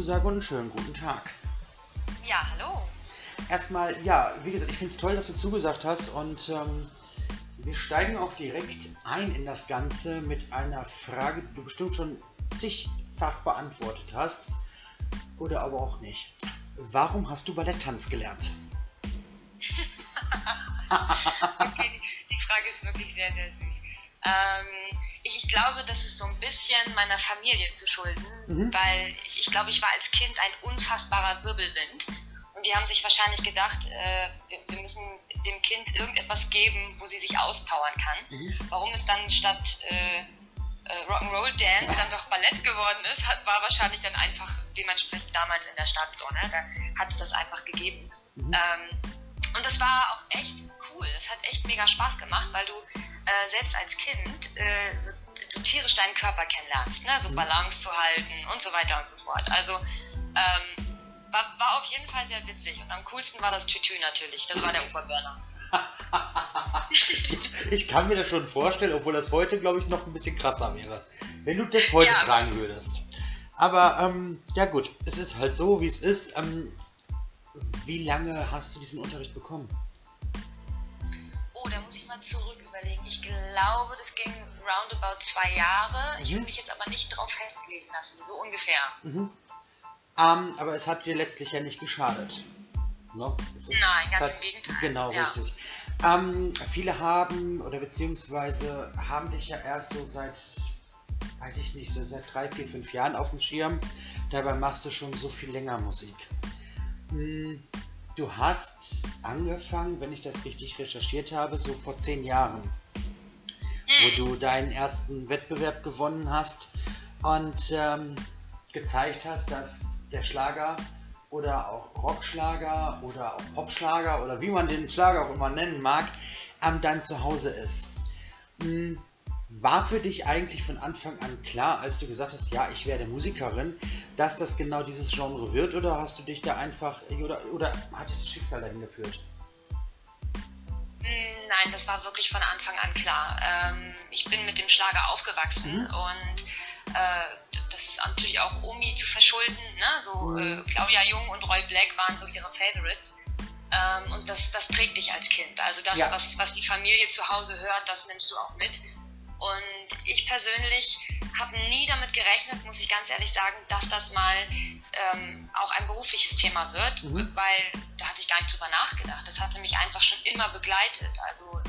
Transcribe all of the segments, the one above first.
Zusage und einen schönen guten Tag. Ja, hallo. Erstmal, ja, wie gesagt, ich finde es toll, dass du zugesagt hast und ähm, wir steigen auch direkt ein in das Ganze mit einer Frage, die du bestimmt schon zigfach beantwortet hast oder aber auch nicht. Warum hast du Balletttanz gelernt? okay, die Frage ist wirklich sehr, sehr süß. Ähm, ich, ich, glaube, das ist so ein bisschen meiner Familie zu schulden, mhm. weil ich, glaube, ich war als Kind ein unfassbarer Wirbelwind. Und die haben sich wahrscheinlich gedacht, äh, wir, müssen dem Kind irgendetwas geben, wo sie sich auspowern kann. Mhm. Warum es dann statt äh, äh, Rock'n'Roll Dance dann doch Ballett geworden ist, hat, war wahrscheinlich dann einfach dementsprechend damals in der Stadt so. Ne? Da hat es das einfach gegeben. Mhm. Ähm, und das war auch echt cool. Es hat echt mega Spaß gemacht, weil du äh, selbst als Kind äh, so, so, tierisch deinen Körper kennenlernst, ne? so mhm. Balance zu halten und so weiter und so fort. Also ähm, war, war auf jeden Fall sehr witzig. Und am coolsten war das Tütü natürlich. Das war der Oberburner. ich kann mir das schon vorstellen, obwohl das heute, glaube ich, noch ein bisschen krasser wäre, wenn du das heute ja, tragen würdest. Aber ähm, ja gut, es ist halt so, wie es ist. Ähm, wie lange hast du diesen Unterricht bekommen? Oh, da muss ich mal zurück überlegen. Ich glaube, das ging roundabout zwei Jahre. Mhm. Ich will mich jetzt aber nicht drauf festlegen lassen, so ungefähr. Mhm. Ähm, aber es hat dir letztlich ja nicht geschadet. Ne? Ist, Nein, ganz hat, im Gegenteil. Genau, ja. richtig. Ähm, viele haben oder beziehungsweise haben dich ja erst so seit, weiß ich nicht, so seit drei, vier, fünf Jahren auf dem Schirm. Dabei machst du schon so viel länger Musik. Hm, du hast angefangen, wenn ich das richtig recherchiert habe, so vor zehn Jahren, wo hm. du deinen ersten Wettbewerb gewonnen hast und ähm, gezeigt hast, dass der Schlager oder auch Rockschlager oder auch Popschlager oder wie man den Schlager auch immer nennen mag, ähm, dein Zuhause ist. Hm, war für dich eigentlich von Anfang an klar, als du gesagt hast, ja, ich werde Musikerin, dass das genau dieses Genre wird oder hast du dich da einfach oder, oder hat dich das Schicksal dahin geführt? Hm, nein, das war wirklich von Anfang an klar. Ähm, ich bin mit dem Schlager aufgewachsen mhm. und äh, das ist natürlich auch Omi zu verschulden. Ne? So mhm. äh, Claudia Jung und Roy Black waren so ihre Favorites. Ähm, und das, das prägt dich als Kind. Also das, ja. was, was die Familie zu Hause hört, das nimmst du auch mit. Und ich persönlich habe nie damit gerechnet, muss ich ganz ehrlich sagen, dass das mal ähm, auch ein berufliches Thema wird, mhm. weil da hatte ich gar nicht drüber nachgedacht. Das hatte mich einfach schon immer begleitet, also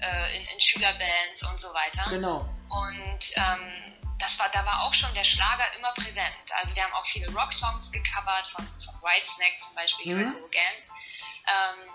äh, in, in, Schülerbands und so weiter. Genau. Und ähm, das war, da war auch schon der Schlager immer präsent. Also wir haben auch viele Rocksongs gecovert, von, von Whitesnake zum Beispiel, mhm. Again. Ähm,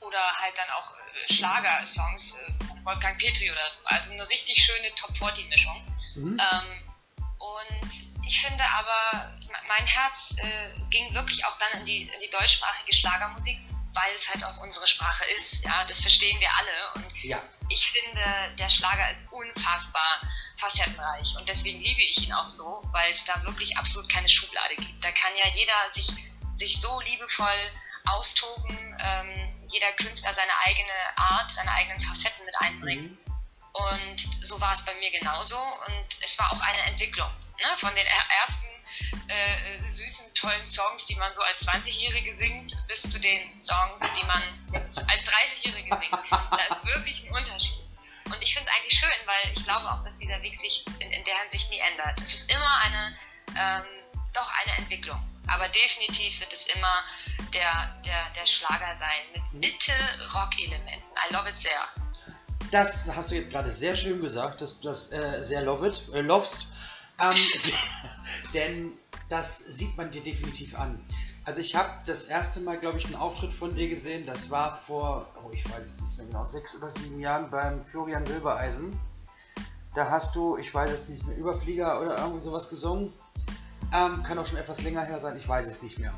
oder halt dann auch äh, Schlagersongs äh, von Wolfgang Petri oder so. Also eine richtig schöne Top-40-Mischung. Mhm. Ähm, und ich finde aber, mein Herz äh, ging wirklich auch dann in die, in die deutschsprachige Schlagermusik, weil es halt auch unsere Sprache ist. Ja, das verstehen wir alle. Und ja. ich finde, der Schlager ist unfassbar facettenreich. Und deswegen liebe ich ihn auch so, weil es da wirklich absolut keine Schublade gibt. Da kann ja jeder sich, sich so liebevoll austoben. Ähm, jeder Künstler seine eigene Art, seine eigenen Facetten mit einbringen. Mhm. Und so war es bei mir genauso. Und es war auch eine Entwicklung. Ne? Von den ersten äh, süßen, tollen Songs, die man so als 20-Jährige singt, bis zu den Songs, die man als 30-Jährige singt. Da ist wirklich ein Unterschied. Und ich finde es eigentlich schön, weil ich glaube auch, dass dieser Weg sich in, in der Hinsicht nie ändert. Es ist immer eine, ähm, doch eine Entwicklung. Aber definitiv wird es immer der, der, der Schlager sein mit mhm. bitte Rock-Elementen. I love it sehr. Das hast du jetzt gerade sehr schön gesagt, dass du das äh, sehr love it, äh, lovest. Ähm, denn das sieht man dir definitiv an. Also ich habe das erste Mal, glaube ich, einen Auftritt von dir gesehen. Das war vor, oh, ich weiß es nicht mehr genau, sechs oder sieben Jahren beim Florian Silbereisen. Da hast du, ich weiß es nicht mehr, Überflieger oder irgendwie sowas gesungen. Ähm, kann auch schon etwas länger her sein, ich weiß es nicht mehr.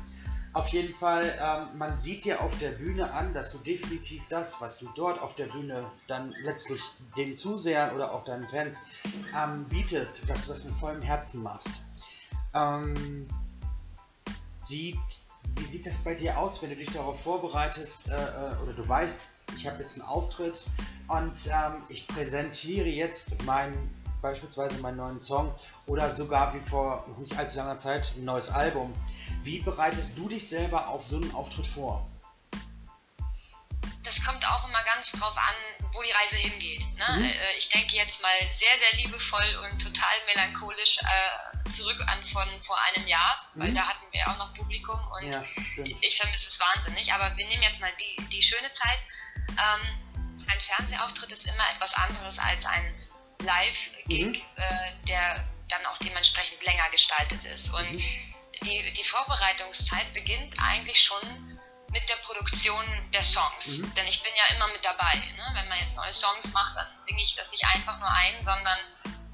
Auf jeden Fall, ähm, man sieht dir auf der Bühne an, dass du definitiv das, was du dort auf der Bühne dann letztlich den Zusehern oder auch deinen Fans ähm, bietest, dass du das mit vollem Herzen machst. Ähm, sieht, wie sieht das bei dir aus, wenn du dich darauf vorbereitest äh, äh oder du weißt, ich habe jetzt einen Auftritt und ähm, ich präsentiere jetzt mein beispielsweise meinen neuen Song oder sogar wie vor nicht allzu langer Zeit ein neues Album. Wie bereitest du dich selber auf so einen Auftritt vor? Das kommt auch immer ganz drauf an, wo die Reise hingeht. Ne? Mhm. Äh, ich denke jetzt mal sehr, sehr liebevoll und total melancholisch äh, zurück an von vor einem Jahr, mhm. weil da hatten wir auch noch Publikum und ja, ich, ich vermisse es wahnsinnig. Aber wir nehmen jetzt mal die, die schöne Zeit. Ähm, ein Fernsehauftritt ist immer etwas anderes als ein Live-Gig, mhm. äh, der dann auch dementsprechend länger gestaltet ist. Und mhm. die, die Vorbereitungszeit beginnt eigentlich schon mit der Produktion der Songs. Mhm. Denn ich bin ja immer mit dabei. Ne? Wenn man jetzt neue Songs macht, dann singe ich das nicht einfach nur ein, sondern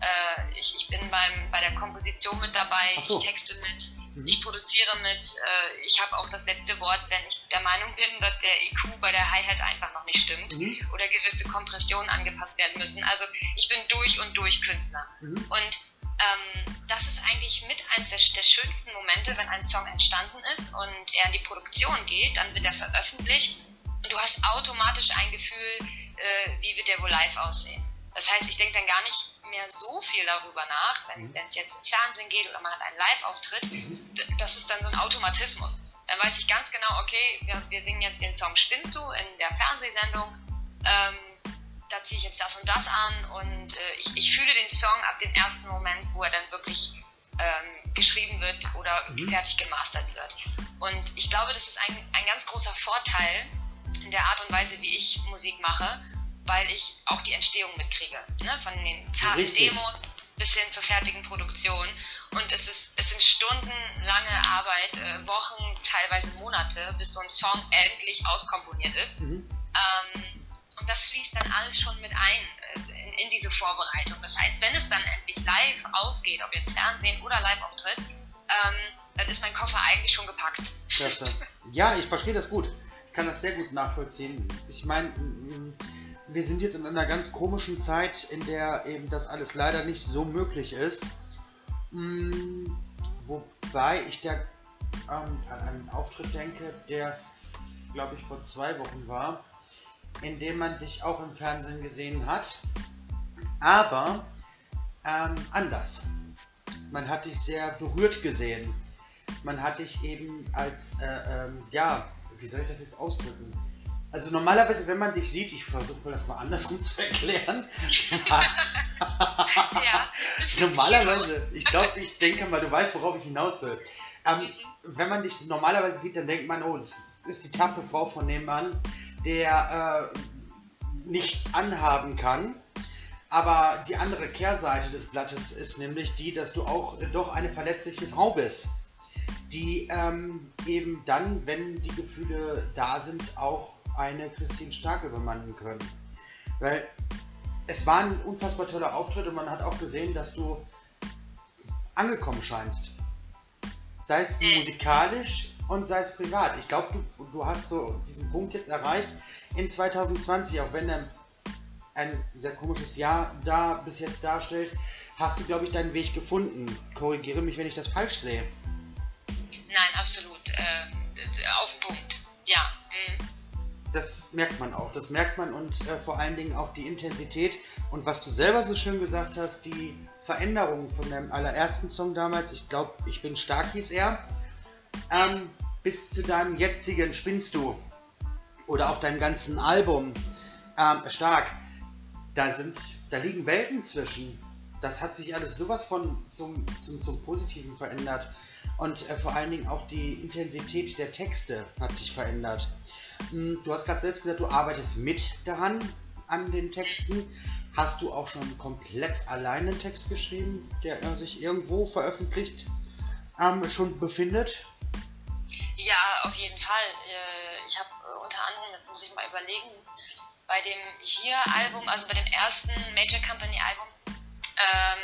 äh, ich, ich bin beim, bei der Komposition mit dabei, so. ich texte mit. Ich produziere mit, äh, ich habe auch das letzte Wort, wenn ich der Meinung bin, dass der EQ bei der Hi-Hat einfach noch nicht stimmt mhm. oder gewisse Kompressionen angepasst werden müssen. Also ich bin durch und durch Künstler. Mhm. Und ähm, das ist eigentlich mit eines der, der, schönsten Momente, wenn ein Song entstanden ist und er in die Produktion geht, dann wird er veröffentlicht und du hast automatisch ein Gefühl, äh, wie wird der wohl live aussehen. Das heißt, ich denke dann gar nicht mehr so viel darüber nach, wenn es jetzt ins Fernsehen geht oder man hat einen Live-Auftritt, das ist dann so ein Automatismus. Dann weiß ich ganz genau, okay, wir, wir singen jetzt den Song Spinnst du in der Fernsehsendung. Ähm, da ziehe ich jetzt das und das an und äh, ich, ich, fühle den Song ab dem ersten Moment, wo er dann wirklich ähm, geschrieben wird oder mhm. fertig gemastert wird. Und ich glaube, das ist ein, ein ganz großer Vorteil in der Art und Weise, wie ich Musik mache, weil ich auch die Entstehung mitkriege. Ne? Von den zarten Demos bis hin zur fertigen Produktion. Und es, ist, es sind stundenlange Arbeit, äh, Wochen, teilweise Monate, bis so ein Song endlich auskomponiert ist. Mhm. Ähm, und das fließt dann alles schon mit ein äh, in, in, diese Vorbereitung. Das heißt, wenn es dann endlich live ausgeht, ob jetzt Fernsehen oder Live-Auftritt, ähm, dann ist mein Koffer eigentlich schon gepackt. Klasse. Ja, ich verstehe das gut. Ich kann das sehr gut nachvollziehen. Ich meine, wir sind jetzt in einer ganz komischen Zeit, in der eben das alles leider nicht so möglich ist. Wobei ich da ähm, an einen Auftritt denke, der, glaube ich, vor zwei Wochen war in dem man dich auch im Fernsehen gesehen hat, aber ähm, anders. Man hat dich sehr berührt gesehen. Man hat dich eben als, äh, ähm, ja, wie soll ich das jetzt ausdrücken? Also normalerweise, wenn man dich sieht, ich versuche das mal andersrum zu erklären. ja, normalerweise, ich glaube, ich denke mal, du weißt, worauf ich hinaus will. Ähm, mhm. Wenn man dich normalerweise sieht, dann denkt man, oh, das ist die taffe Frau von dem Mann der äh, nichts anhaben kann. Aber die andere Kehrseite des Blattes ist nämlich die, dass du auch doch eine verletzliche Frau bist, die ähm, eben dann, wenn die Gefühle da sind, auch eine Christine Stark übermannen können. Weil es war ein unfassbar toller Auftritt und man hat auch gesehen, dass du angekommen scheinst. Sei es mhm. musikalisch, und sei es privat. Ich glaube, du, du hast so diesen Punkt jetzt erreicht in 2020, auch wenn er ein sehr komisches Jahr da bis jetzt darstellt, hast du, glaube ich, deinen Weg gefunden. Korrigiere mich, wenn ich das falsch sehe. Nein, absolut. Äh, auf Punkt. Ja. Mhm. Das merkt man auch. Das merkt man und äh, vor allen Dingen auch die Intensität und was du selber so schön gesagt hast, die Veränderung von deinem allerersten Song damals. Ich glaube, ich bin stark hieß er ähm, bis zu deinem jetzigen Spinnst du oder auch deinem ganzen Album ähm, stark. Da sind, da liegen Welten zwischen. Das hat sich alles sowas von zum, zum, zum Positiven verändert. Und äh, vor allen Dingen auch die Intensität der Texte hat sich verändert. Hm, du hast gerade selbst gesagt, du arbeitest mit daran, an den Texten. Hast du auch schon komplett alleine einen Text geschrieben, der sich irgendwo veröffentlicht ähm, schon befindet? Ja, auf jeden Fall. Äh, ich habe äh, unter anderem, jetzt muss ich mal überlegen, bei dem Hier-Album, also bei dem ersten Major Company-Album, ähm,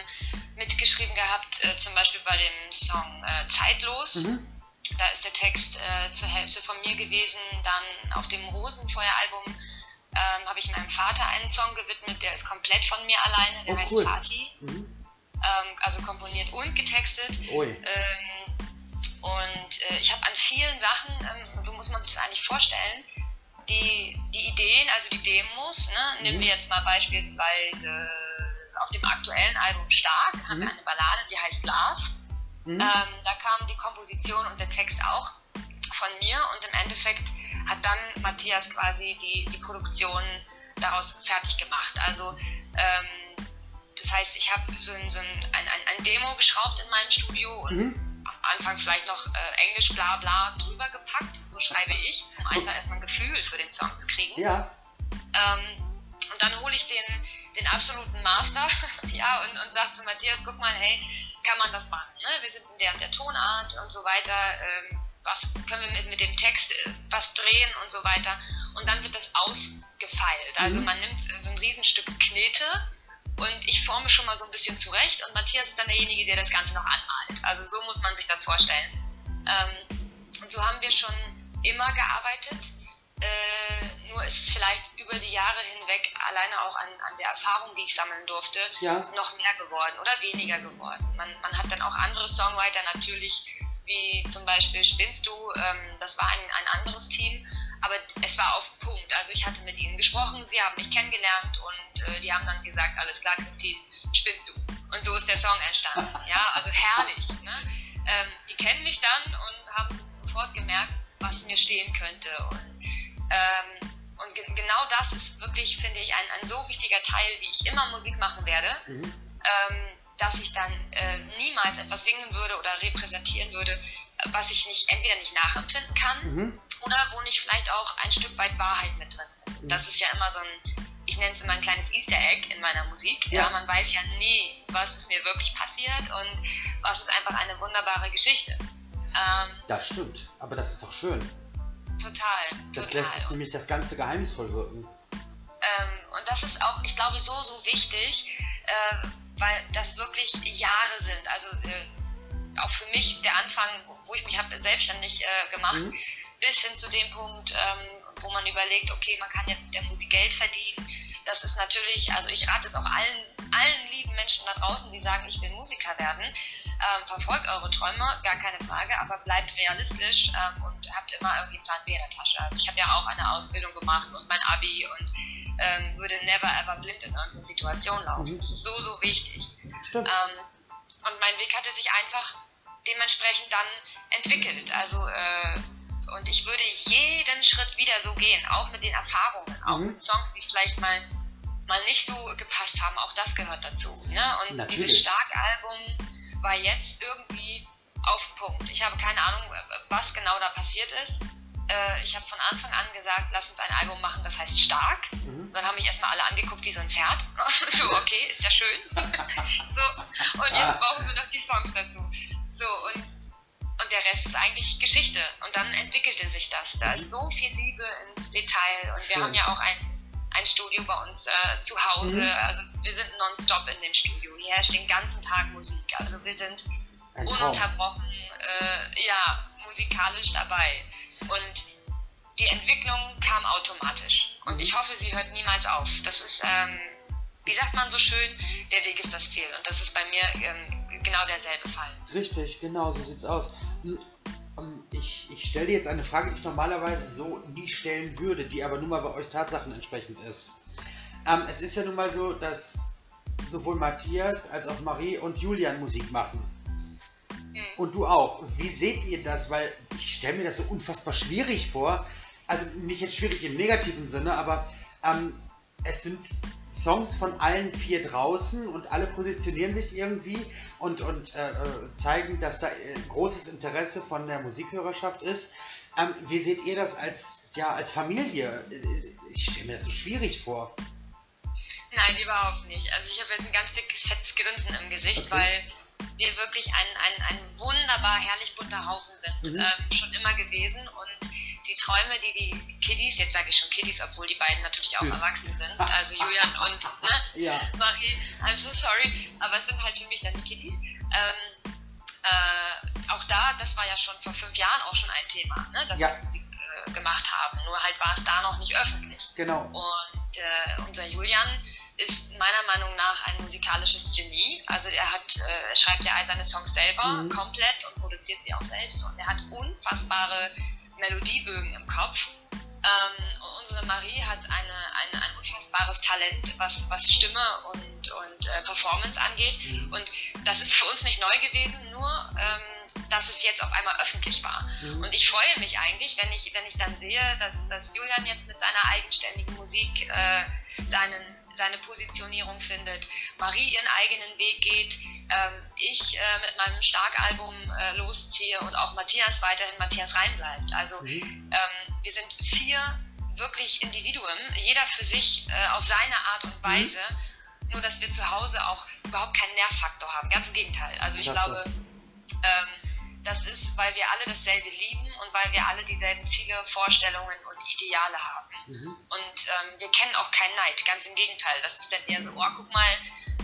mitgeschrieben gehabt, äh, zum Beispiel bei dem Song äh, Zeitlos. Mhm. Da ist der Text äh, zur Hälfte von mir gewesen. Dann auf dem Rosenfeuer-Album ähm, habe ich meinem Vater einen Song gewidmet, der ist komplett von mir alleine, der oh, heißt cool. Party. Mhm. Ähm, also komponiert und getextet. Ähm, und äh, ich habe an vielen Sachen, ähm, so muss man sich das eigentlich vorstellen, die, die Ideen, also die Demos, ne, nehmen wir jetzt mal beispielsweise auf dem aktuellen Album Stark haben wir mhm. eine Ballade, die heißt Love. Mhm. Ähm, da kam die Komposition und der Text auch von mir und im Endeffekt hat dann Matthias quasi die, die Produktion daraus fertig gemacht. Also ähm, das heißt, ich habe so, ein, so ein, ein, ein, Demo geschraubt in meinem Studio und mhm. am Anfang vielleicht noch äh, Englisch bla bla drüber gepackt, so schreibe ich, um einfach erstmal ein Gefühl für den Song zu kriegen. Ja. Ähm, und dann hole ich den, den absoluten Master ja, und, und sage zu Matthias, guck mal, hey, kann man das machen? Ne? Wir sind in der der Tonart und so weiter. Ähm, was können wir mit, mit dem Text äh, was drehen und so weiter. Und dann wird das ausgefeilt. Also mhm. man nimmt so ein Riesenstück Knete und ich forme schon mal so ein bisschen zurecht und Matthias ist dann derjenige, der das Ganze noch anmalt. Also so muss man sich das vorstellen. Ähm, und so haben wir schon immer gearbeitet. Äh, nur ist es vielleicht über die Jahre hinweg, alleine auch an, an der Erfahrung, die ich sammeln durfte, ja. noch mehr geworden oder weniger geworden. Man, man hat dann auch andere Songwriter natürlich, wie zum Beispiel Spinnst du, ähm, das war ein, ein anderes Team, aber es war auf Punkt. Also ich hatte mit ihnen gesprochen, sie haben mich kennengelernt und äh, die haben dann gesagt, alles klar, Christine, spinnst du. Und so ist der Song entstanden. Ja, also herrlich. Ne? Ähm, die kennen mich dann und haben sofort gemerkt, was mir stehen könnte. Und, ähm, und ge genau das ist wirklich, finde ich, ein, ein so wichtiger Teil, wie ich immer Musik machen werde. Mhm. Ähm, dass ich dann äh, niemals etwas singen würde oder repräsentieren würde, was ich nicht entweder nicht nachempfinden kann mhm. oder wo nicht vielleicht auch ein Stück weit Wahrheit mit drin ist. Mhm. Das ist ja immer so ein, ich nenne es immer ein kleines Easter Egg in meiner Musik. Ja. ja. man weiß ja nie, was ist mir wirklich passiert und was ist einfach eine wunderbare Geschichte. Ähm, das stimmt, aber das ist auch schön. Total. Das total. lässt nämlich das Ganze geheimnisvoll wirken. Ähm, und das ist auch, ich glaube, so, so wichtig. Äh, weil das wirklich Jahre sind. Also äh, auch für mich der Anfang, wo ich mich habe selbstständig äh, gemacht, mhm. bis hin zu dem Punkt, ähm, wo man überlegt, okay, man kann jetzt mit der Musik Geld verdienen. Das ist natürlich, also ich rate es auch allen, allen lieben Menschen da draußen, die sagen, ich will Musiker werden. Ähm, verfolgt eure Träume, gar keine Frage, aber bleibt realistisch ähm, und habt immer irgendwie einen Plan B in der Tasche. Also ich habe ja auch eine Ausbildung gemacht und mein Abi und ähm, würde never ever blind in irgendeine Situation laufen. Mhm. Das ist so, so wichtig. Stimmt. Ähm, und mein Weg hatte sich einfach dementsprechend dann entwickelt. Also, äh, und ich würde jeden Schritt wieder so gehen, auch mit den Erfahrungen, auch mhm. mit Songs, die vielleicht mal, mal nicht so gepasst haben, auch das gehört dazu. Ne? Und Natürlich. dieses Stark-Album war jetzt irgendwie auf Punkt. Ich habe keine Ahnung, was genau da passiert ist äh, ich habe von Anfang an gesagt, lass uns ein Album machen, das heißt Stark. Mhm. Dann haben mich erstmal alle angeguckt wie so ein Pferd. so, okay, ist ja schön. so, und jetzt brauchen wir noch die Songs dazu. So, und, und der Rest ist eigentlich Geschichte. Und dann entwickelte sich das. Da ist mhm. so viel Liebe ins Detail. Und wir haben ja auch ein, ein Studio bei uns äh, zu Hause. Mhm. Also wir sind nonstop in dem Studio. Hier herrscht den ganzen Tag Musik. Also wir sind ununterbrochen, äh, ja, musikalisch dabei. Und die Entwicklung kam automatisch. Und ich hoffe, sie hört niemals auf. Das ist, ähm, wie sagt man so schön, der Weg ist das Ziel. Und das ist bei mir ähm, genau derselbe Fall. Richtig, genau, so sieht's aus. Ich, ich stelle dir jetzt eine Frage, die ich normalerweise so nie stellen würde, die aber nun mal bei euch Tatsachen entsprechend ist. Ähm, es ist ja nun mal so, dass sowohl Matthias als auch Marie und Julian Musik machen. Mhm. Und du auch. Wie seht ihr das? Weil ich stelle mir das so unfassbar schwierig vor. Also nicht jetzt schwierig im negativen Sinne, aber ähm, es sind Songs von allen vier draußen und alle positionieren sich irgendwie und, und äh, äh zeigen, dass da äh, großes Interesse von der Musikhörerschaft ist. Ähm, wie seht ihr das als, ja, als Familie? Ich stelle mir das so schwierig vor. Nein, überhaupt nicht. Also ich habe jetzt ein ganz dickes, fettes Grinsen im Gesicht, okay. weil wir wirklich ein, ein, ein wunderbar herrlich bunter Haufen sind, mhm. ähm, schon immer gewesen. Und die Träume, die die Kiddies, jetzt sage ich schon Kiddies, obwohl die beiden natürlich Süß. auch erwachsen sind, also Julian und ne, ja. Marie, I'm so sorry, aber es sind halt für mich dann die Kiddies. Ähm, äh, auch da, das war ja schon vor fünf Jahren auch schon ein Thema, ne, dass ja. wir Musik äh, gemacht haben. Nur halt war es da noch nicht öffentlich. Genau. Und äh, unser Julian ist meiner Meinung nach ein musikalisches Genie. Also er hat, äh, er schreibt ja all seine Songs selber mhm. komplett und produziert sie auch selbst und er hat unfassbare Melodiebögen im Kopf. Ähm, unsere Marie hat eine, eine, ein unfassbares Talent, was, was Stimme und, und äh, Performance angeht. Mhm. Und das ist für uns nicht neu gewesen, nur ähm, dass es jetzt auf einmal öffentlich war. Mhm. Und ich freue mich eigentlich, wenn ich, wenn ich dann sehe, dass, dass Julian jetzt mit seiner eigenständigen Musik äh, seinen seine Positionierung findet, Marie ihren eigenen Weg geht, ähm, ich äh, mit meinem Starkalbum äh, losziehe und auch Matthias weiterhin Matthias reinbleibt. Also mhm. ähm, wir sind vier wirklich Individuen, jeder für sich äh, auf seine Art und mhm. Weise, mhm. nur dass wir zu Hause auch überhaupt keinen Nervfaktor haben. Ganz im Gegenteil. Also ich Klasse. glaube, ähm, das ist, weil wir alle dasselbe lieben und weil wir alle dieselben Ziele, Vorstellungen und Ideale haben. Mhm. Und ähm, wir kennen auch keinen Neid, ganz im Gegenteil. Das ist dann eher so, oh, guck mal,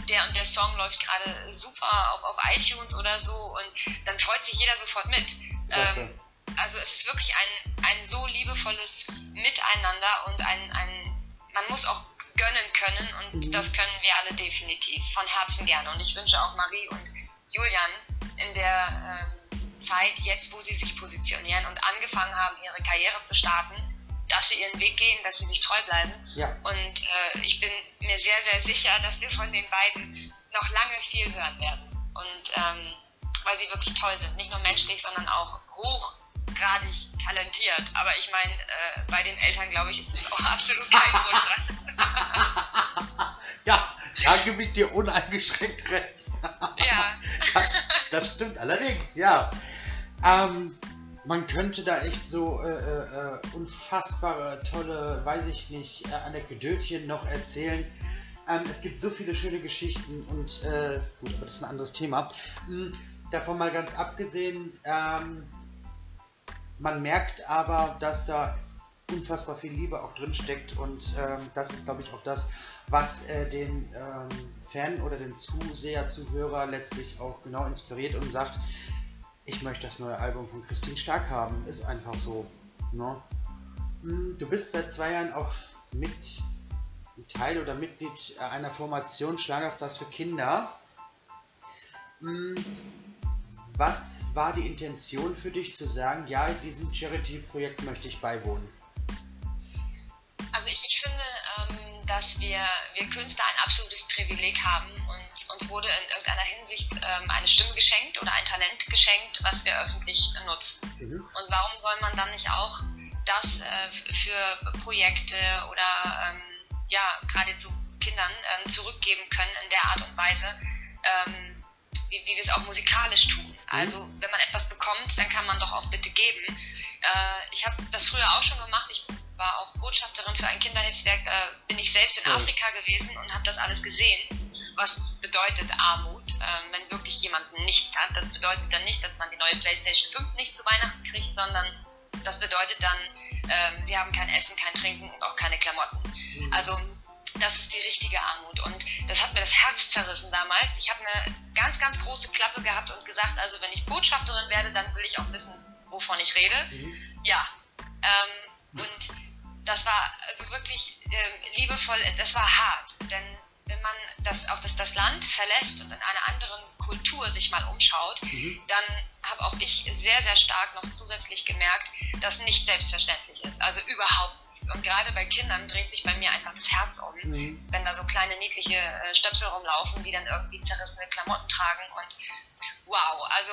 der und der Song läuft gerade super auf, auf iTunes oder so und dann freut sich jeder sofort mit. Ähm, also es ist wirklich ein, ein so liebevolles Miteinander und ein, ein man muss auch gönnen können und mhm. das können wir alle definitiv von Herzen gerne. Und ich wünsche auch Marie und Julian in der ähm, Zeit, jetzt wo sie sich positionieren und angefangen haben, ihre Karriere zu starten, dass sie ihren Weg gehen, dass sie sich treu bleiben. Ja. Und äh, ich bin mir sehr, sehr sicher, dass wir von den beiden noch lange viel hören werden. Und ähm, weil sie wirklich toll sind, nicht nur menschlich, sondern auch hochgradig talentiert. Aber ich meine, äh, bei den Eltern, glaube ich, ist es auch absolut kein Grund ja, da gebe ich dir uneingeschränkt recht. ja. das, das stimmt allerdings, ja. Ähm, man könnte da echt so äh, äh, unfassbare, tolle, weiß ich nicht, äh, Anekdötchen noch erzählen. Ähm, es gibt so viele schöne Geschichten und äh, gut, aber das ist ein anderes Thema. Ähm, davon mal ganz abgesehen, ähm, man merkt aber, dass da unfassbar viel Liebe auch drin steckt und ähm, das ist, glaube ich, auch das, was äh, den ähm, Fan oder den Zuseher, Zuhörer letztlich auch genau inspiriert und sagt, ich möchte das neue Album von Christine Stark haben. Ist einfach so. Ne? Hm, du bist seit zwei Jahren auch mit Teil oder Mitglied einer Formation Schlagerstars für Kinder. Hm, was war die Intention für dich zu sagen, ja, diesem Charity-Projekt möchte ich beiwohnen? Also ich, ich finde, ähm, dass wir, wir Künstler ein absolutes Privileg haben und uns wurde in irgendeiner Hinsicht ähm, eine Stimme geschenkt oder ein Talent geschenkt, was wir öffentlich nutzen. Mhm. Und warum soll man dann nicht auch das äh, für Projekte oder ähm, ja, gerade zu Kindern ähm, zurückgeben können in der Art und Weise, ähm, wie, wie wir es auch musikalisch tun. Mhm. Also wenn man etwas bekommt, dann kann man doch auch bitte geben. Äh, ich habe das früher auch schon gemacht. Ich war auch Botschafterin für ein Kinderhilfswerk, äh, bin ich selbst in Afrika gewesen und habe das alles gesehen. Was bedeutet Armut, äh, wenn wirklich jemand nichts hat? Das bedeutet dann nicht, dass man die neue PlayStation 5 nicht zu Weihnachten kriegt, sondern das bedeutet dann, äh, sie haben kein Essen, kein Trinken und auch keine Klamotten. Mhm. Also das ist die richtige Armut. Und das hat mir das Herz zerrissen damals. Ich habe eine ganz, ganz große Klappe gehabt und gesagt, also wenn ich Botschafterin werde, dann will ich auch wissen, wovon ich rede. Mhm. Ja. Ähm, und das war also wirklich äh, liebevoll, das war hart, denn wenn man das, auch das, das Land verlässt und in einer anderen Kultur sich mal umschaut, mhm. dann habe auch ich sehr, sehr stark noch zusätzlich gemerkt, dass nicht selbstverständlich ist. Also überhaupt nichts. Und gerade bei Kindern dreht sich bei mir einfach das Herz um, mhm. wenn da so kleine niedliche äh, Stöpsel rumlaufen, die dann irgendwie zerrissene Klamotten tragen. Und wow, also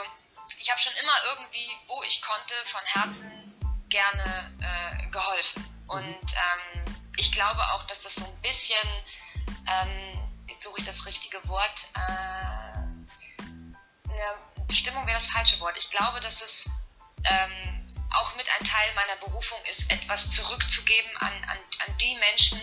ich habe schon immer irgendwie, wo ich konnte, von Herzen gerne äh, geholfen. Und ähm, ich glaube auch, dass das so ein bisschen, ähm, jetzt suche ich das richtige Wort, äh, eine Bestimmung wäre das falsche Wort. Ich glaube, dass es ähm, auch mit ein Teil meiner Berufung ist, etwas zurückzugeben an, an, an die Menschen,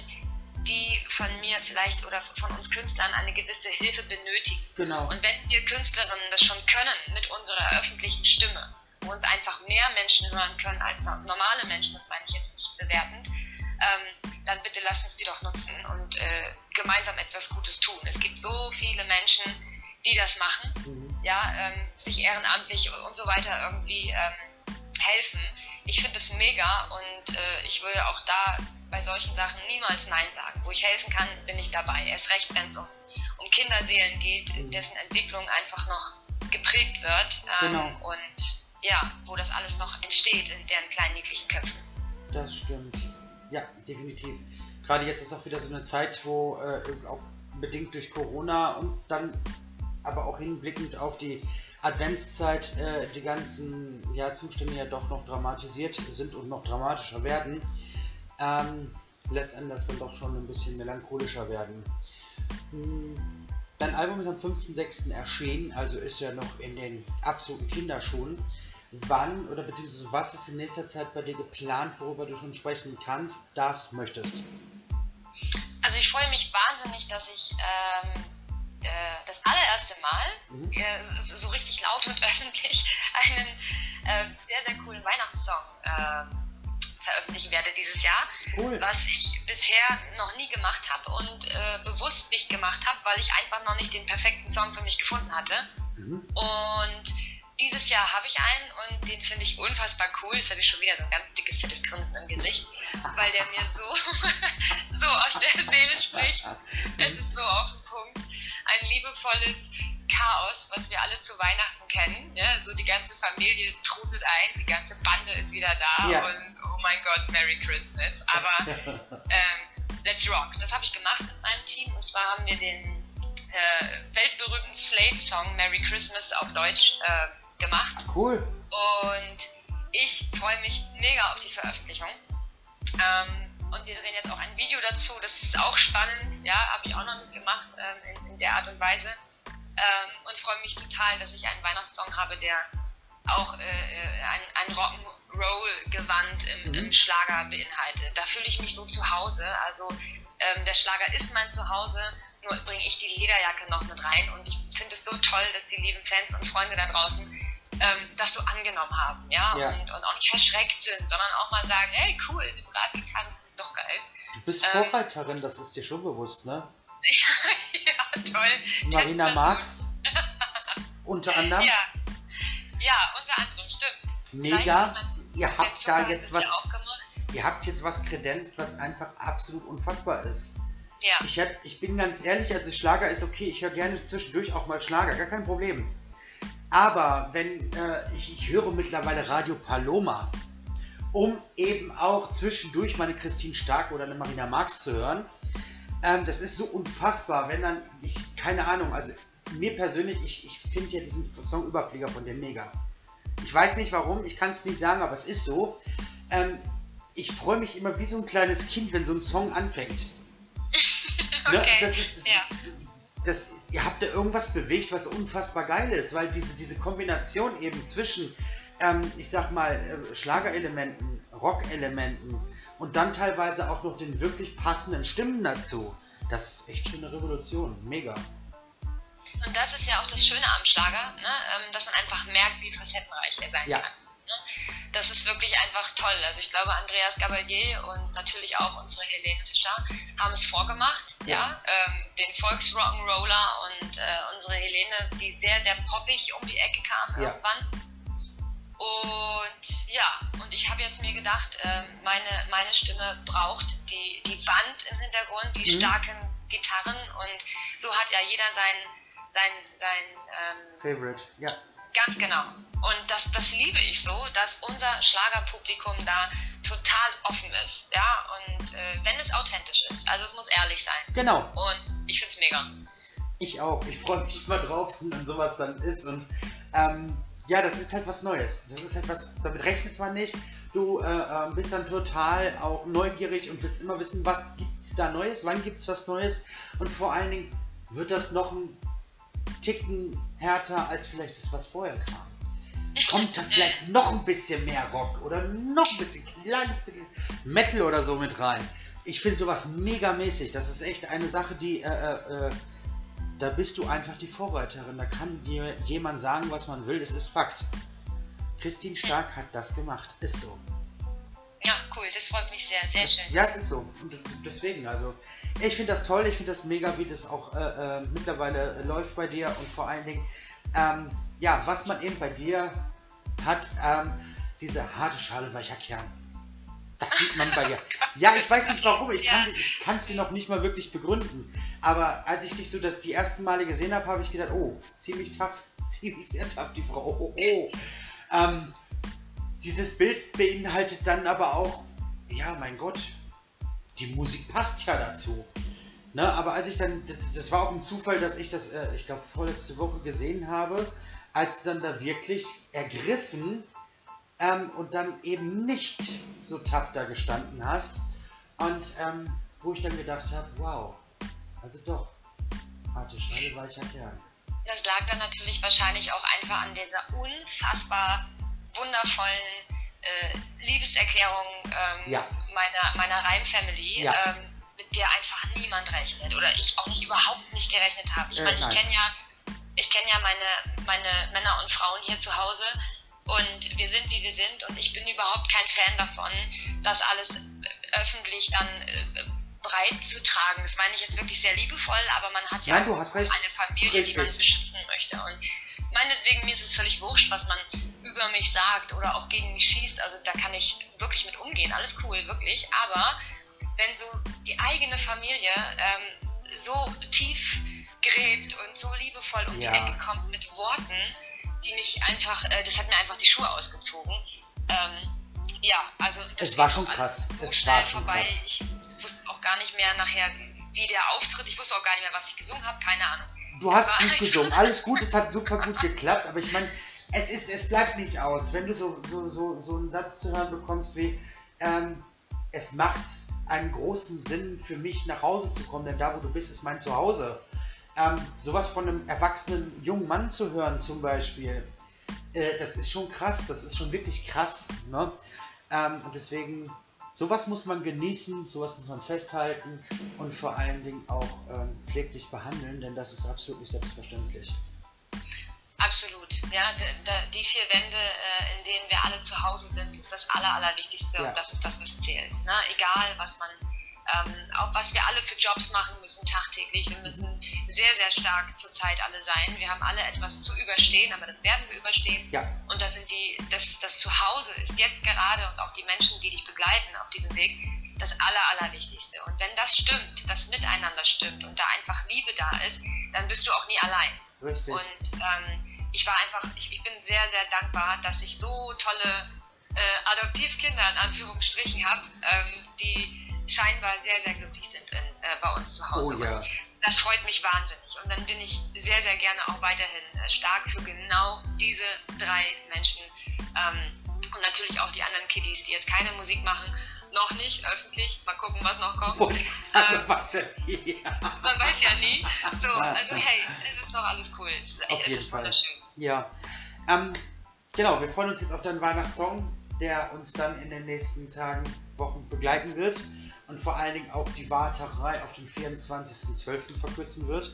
die von mir vielleicht oder von uns Künstlern eine gewisse Hilfe benötigen. Genau. Und wenn wir Künstlerinnen das schon können mit unserer öffentlichen Stimme, wo uns einfach mehr Menschen hören können als normale Menschen, das meine ich jetzt nicht bewertend, ähm, dann bitte lasst uns die doch nutzen und äh, gemeinsam etwas Gutes tun. Es gibt so viele Menschen, die das machen, mhm. ja, ähm, sich ehrenamtlich und so weiter irgendwie ähm, helfen. Ich finde das mega und äh, ich würde auch da bei solchen Sachen niemals Nein sagen. Wo ich helfen kann, bin ich dabei. Erst recht, wenn es um, um Kinderseelen geht, mhm. dessen Entwicklung einfach noch geprägt wird. Ähm, genau. Und ja, wo das alles noch entsteht in deren kleinen niedlichen Köpfen. Das stimmt. Ja, definitiv. Gerade jetzt ist auch wieder so eine Zeit, wo äh, auch bedingt durch Corona und dann aber auch hinblickend auf die Adventszeit äh, die ganzen ja, Zustände ja doch noch dramatisiert sind und noch dramatischer werden, ähm, lässt einen das dann doch schon ein bisschen melancholischer werden. Hm, dein Album ist am 5.6. erschienen, also ist ja noch in den absoluten Kinderschuhen. Wann oder beziehungsweise was ist in nächster Zeit bei dir geplant, worüber du schon sprechen kannst, darfst, möchtest? Also ich freue mich wahnsinnig, dass ich ähm, äh, das allererste Mal mhm. äh, so richtig laut und öffentlich einen äh, sehr, sehr coolen Weihnachtssong ähm, veröffentlichen werde dieses Jahr, cool. was ich bisher noch nie gemacht habe und äh, bewusst nicht gemacht habe, weil ich einfach noch nicht den perfekten Song für mich gefunden hatte. Mhm. Und dieses Jahr habe ich einen und den finde ich unfassbar cool. Jetzt habe ich schon wieder so ein ganz dickes, fettes Grinsen im Gesicht, weil der mir so, so aus der Seele spricht. Es ist so auf den Punkt. Ein liebevolles Chaos, was wir alle zu Weihnachten kennen. Ja, so die ganze Familie trudelt ein, die ganze Bande ist wieder da ja. und oh mein Gott, Merry Christmas. Aber ähm, let's rock. Das habe ich gemacht mit meinem Team und zwar haben wir den äh, weltberühmten Slade-Song Merry Christmas auf Deutsch äh, gemacht. Cool. Und ich freue mich mega auf die Veröffentlichung. Ähm, und wir drehen jetzt auch ein Video dazu. Das ist auch spannend. Ja, habe ich auch noch nicht gemacht ähm, in, in, der Art und Weise. Ähm, und freue mich total, dass ich einen Weihnachtssong habe, der auch äh, äh ein, ein Rock'n'Roll-Gewand im, mhm. im, Schlager beinhaltet. Da fühle ich mich so zu Hause. Also ähm, der Schlager ist mein Zuhause, nur bringe ich die Lederjacke noch mit rein. Und ich finde es so toll, dass die lieben Fans und Freunde da draußen ähm, das so angenommen haben, ja, ja. Und, und, auch nicht verschreckt sind, sondern auch mal sagen, hey, cool, Radgitarre ist doch geil. Du bist ähm, Vorreiterin, das ist dir schon bewusst, ne? ja, toll. Marina Marx. unter anderem. Ja. ja, unter anderem, stimmt. Mega. Ihr habt da jetzt was. Ihr habt jetzt was kredenzt, was einfach absolut unfassbar ist. Ja. Ich, hab, ich bin ganz ehrlich, also Schlager ist okay, ich höre gerne zwischendurch auch mal Schlager, gar kein Problem. Aber wenn äh, ich, ich höre mittlerweile Radio Paloma, um eben auch zwischendurch meine Christine Stark oder eine Marina Marx zu hören, ähm, das ist so unfassbar, wenn dann, ich, keine Ahnung, also mir persönlich, ich, ich finde ja diesen Song Überflieger von dem mega. Ich weiß nicht warum, ich kann es nicht sagen, aber es ist so. Ähm, ich freue mich immer wie so ein kleines Kind, wenn so ein Song anfängt. Ne, okay. Ne? Das ist, das ja. ist das, ihr habt da irgendwas bewegt, was unfassbar geil ist, weil diese, diese Kombination eben zwischen, ähm, ich sag mal, äh, Schlagerelementen, Rockelementen und dann teilweise auch noch den wirklich passenden Stimmen dazu. Das ist echt schon eine Revolution. Mega. Und das ist ja auch das Schöne am Schlager, ne? Ähm, dass man einfach merkt, wie facettenreich er sein ja. kann. Das ist wirklich einfach toll. Also ich glaube, Andreas Gabalier und natürlich auch unsere Helene Fischer haben es vorgemacht. Ja. ja? Ähm, den Volksrock'n'Roller und äh, unsere Helene, die sehr, sehr poppig um die Ecke kam ja. irgendwann. Und ja, und ich habe jetzt mir gedacht, äh, meine, meine Stimme braucht die, die Wand im Hintergrund, die mhm. starken Gitarren und so hat ja jeder sein, sein, sein ähm, Favorite, ja. Ganz genau. Und das, das liebe ich so, dass unser Schlagerpublikum da total offen ist. Ja, und äh, wenn es authentisch ist. Also es muss ehrlich sein. Genau. Und ich finde es mega. Ich auch. Ich freue mich immer drauf, wenn sowas dann ist. Und ähm, ja, das ist halt was Neues. Das ist halt was, damit rechnet man nicht. Du äh, äh bist dann total auch neugierig und willst immer wissen, was gibt es da Neues, wann gibt es was Neues. Und vor allen Dingen wird das noch ein Ticken härter als vielleicht das, was vorher kam. Kommt da vielleicht noch ein bisschen mehr Rock oder noch ein bisschen kleines bisschen Metal oder so mit rein. Ich finde sowas mega mäßig. Das ist echt eine Sache, die äh, äh, äh, da bist du einfach die Vorreiterin. Da kann dir jemand sagen, was man will. Das ist Fakt. Christine Stark hat das gemacht. Ist so. Ja, cool, das freut mich sehr, sehr schön. Ja, es ist so. Und deswegen, also, ich finde das toll, ich finde das mega, wie das auch äh, äh, mittlerweile läuft bei dir und vor allen Dingen, ähm, ja, was man eben bei dir hat, ähm, diese harte Schale weicher Kern. Das sieht man bei dir. Ja, ich weiß nicht warum, ich kann es dir noch nicht mal wirklich begründen. Aber als ich dich so das die ersten Male gesehen habe, habe ich gedacht, oh, ziemlich tough, ziemlich sehr tough, die Frau. Oh, oh. Ähm, dieses Bild beinhaltet dann aber auch, ja, mein Gott, die Musik passt ja dazu. Ne, aber als ich dann, das, war auch ein Zufall, dass ich das, äh, ich glaube, vorletzte Woche gesehen habe, als du dann da wirklich ergriffen ähm, und dann eben nicht so tough da gestanden hast. Und ähm, wo ich dann gedacht habe, wow, also doch, harte Schale weicher Kern. Das lag dann natürlich wahrscheinlich auch einfach an dieser unfassbar wundervollen äh, Liebeserklärung ähm, ja. meiner, meiner Reim-Family, ja. ähm, mit der einfach niemand rechnet oder ich auch nicht überhaupt nicht gerechnet habe. Ich äh, meine, ich kenne ja, ich kenne ja meine, meine Männer und Frauen hier zu Hause und wir sind wie wir sind und ich bin überhaupt kein Fan davon, das alles öffentlich dann äh, breit zu tragen. Das meine ich jetzt wirklich sehr liebevoll, aber man hat ja Nein, eine Familie, Richtig. die man beschützen möchte. Und meinetwegen, mir ist es völlig wurscht, was man über mich sagt oder auch gegen mich schießt. Also da kann ich wirklich mit umgehen. Alles cool, wirklich. Aber wenn so die eigene Familie ähm, so tief gräbt und so liebevoll um ja. die Ecke kommt mit Worten, die mich einfach, äh, das hat mir einfach die Schuhe ausgezogen. Ähm, ja, also es war schon krass. So es war schon vorbei. Krass. Ich wusste auch gar nicht mehr nachher, wie der auftritt. Ich wusste auch gar nicht mehr, was ich gesungen habe. Keine Ahnung. Du hast gut gesungen, alles gut, es hat super gut geklappt, aber ich meine, es, ist, es bleibt nicht aus, wenn du so, so, so, so einen Satz zu hören bekommst wie, ähm, es macht einen großen Sinn für mich nach Hause zu kommen, denn da, wo du bist, ist mein Zuhause. Ähm, sowas von einem erwachsenen jungen Mann zu hören zum Beispiel, äh, das ist schon krass, das ist schon wirklich krass. Ne? Ähm, und deswegen, sowas muss man genießen, sowas muss man festhalten und vor allen Dingen auch ähm, pfleglich behandeln, denn das ist absolut nicht selbstverständlich. Absolut. Ja, die vier Wände, äh, in denen wir alle zu Hause sind, ist das Aller, Allerwichtigste ja. und das ist das, was zählt. Ne? Egal, was man ähm, auch was wir alle für Jobs machen müssen tagtäglich. Wir müssen sehr, sehr stark zurzeit alle sein. Wir haben alle etwas zu überstehen, aber das werden wir überstehen. Ja. Und das sind die, das, das Zuhause ist jetzt gerade und auch die Menschen, die dich begleiten auf diesem Weg, das Aller, Allerwichtigste. Und wenn das stimmt, das Miteinander stimmt und da einfach Liebe da ist, dann bist du auch nie allein. Richtig. Und ähm, ich war einfach, ich, ich bin sehr, sehr dankbar, dass ich so tolle äh, Adoptivkinder in Anführungsstrichen habe, ähm, die scheinbar sehr, sehr glücklich sind in, äh, bei uns zu Hause. Oh, ja. das freut mich wahnsinnig. Und dann bin ich sehr, sehr gerne auch weiterhin äh, stark für genau diese drei Menschen. Ähm, und natürlich auch die anderen Kiddies, die jetzt keine Musik machen. Noch nicht öffentlich. Mal gucken, was noch kommt. Wollte ich sagen, ähm, weiß ja. Man weiß ja nie. So, also hey, es ist doch alles cool. Es ist, auf jeden Fall. wunderschön. Ja. Ähm, genau, wir freuen uns jetzt auf deinen Weihnachtssong, der uns dann in den nächsten Tagen, Wochen begleiten wird und vor allen Dingen auch die Warterei auf den 24.12. verkürzen wird.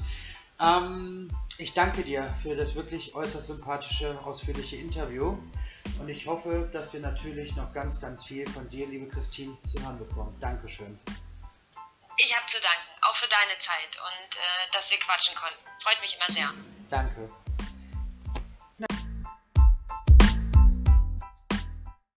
Ähm, ich danke dir für das wirklich äußerst sympathische, ausführliche Interview und ich hoffe, dass wir natürlich noch ganz, ganz viel von dir, liebe Christine, zu hören bekommen. Dankeschön. Ich habe zu danken, auch für deine Zeit und äh, dass wir quatschen konnten. Freut mich immer sehr. Danke.